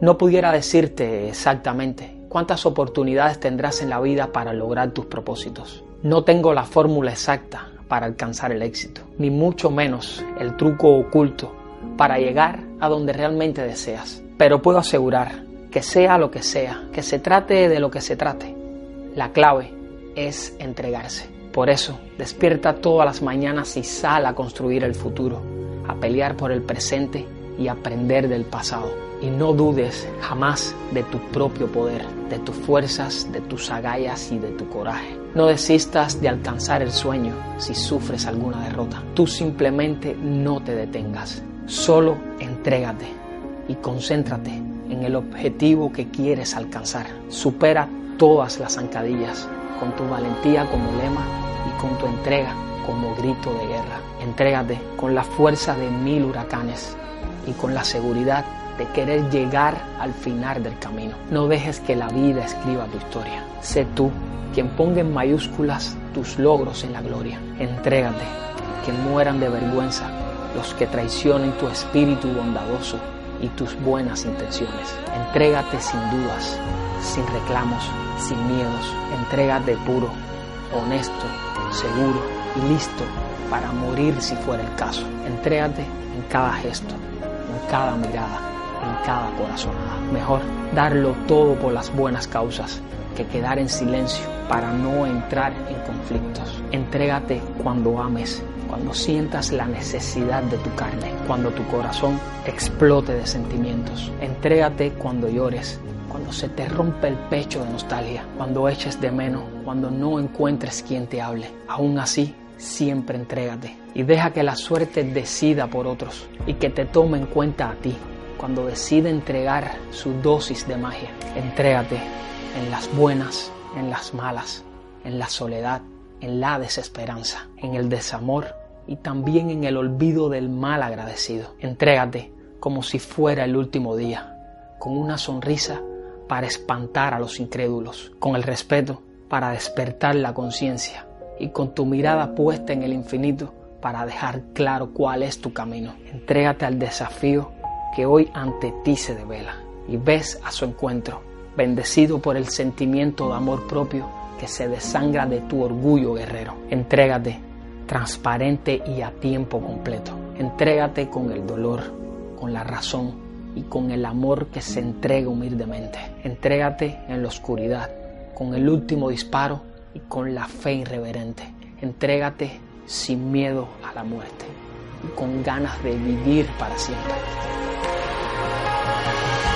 No pudiera decirte exactamente cuántas oportunidades tendrás en la vida para lograr tus propósitos. No tengo la fórmula exacta para alcanzar el éxito, ni mucho menos el truco oculto para llegar a donde realmente deseas. Pero puedo asegurar que sea lo que sea, que se trate de lo que se trate, la clave es entregarse. Por eso, despierta todas las mañanas y sal a construir el futuro, a pelear por el presente y aprender del pasado. Y no dudes jamás de tu propio poder, de tus fuerzas, de tus agallas y de tu coraje. No desistas de alcanzar el sueño si sufres alguna derrota. Tú simplemente no te detengas. Solo entrégate y concéntrate en el objetivo que quieres alcanzar. Supera todas las zancadillas con tu valentía como lema y con tu entrega como grito de guerra. Entrégate con la fuerza de mil huracanes y con la seguridad de querer llegar al final del camino. No dejes que la vida escriba tu historia. Sé tú quien ponga en mayúsculas tus logros en la gloria. Entrégate, que mueran de vergüenza los que traicionen tu espíritu bondadoso y tus buenas intenciones. Entrégate sin dudas, sin reclamos, sin miedos. Entrégate puro, honesto, seguro y listo para morir si fuera el caso. Entrégate en cada gesto, en cada mirada, en cada corazonada. Mejor darlo todo por las buenas causas que quedar en silencio para no entrar en conflictos. Entrégate cuando ames cuando sientas la necesidad de tu carne, cuando tu corazón explote de sentimientos. Entrégate cuando llores, cuando se te rompe el pecho de nostalgia, cuando eches de menos, cuando no encuentres quien te hable. Aún así, siempre entrégate y deja que la suerte decida por otros y que te tome en cuenta a ti cuando decide entregar su dosis de magia. Entrégate en las buenas, en las malas, en la soledad, en la desesperanza, en el desamor y también en el olvido del mal agradecido. Entrégate como si fuera el último día, con una sonrisa para espantar a los incrédulos, con el respeto para despertar la conciencia y con tu mirada puesta en el infinito para dejar claro cuál es tu camino. Entrégate al desafío que hoy ante ti se devela y ves a su encuentro, bendecido por el sentimiento de amor propio que se desangra de tu orgullo guerrero. Entrégate transparente y a tiempo completo. Entrégate con el dolor, con la razón y con el amor que se entrega humildemente. Entrégate en la oscuridad, con el último disparo y con la fe irreverente. Entrégate sin miedo a la muerte y con ganas de vivir para siempre. Bye.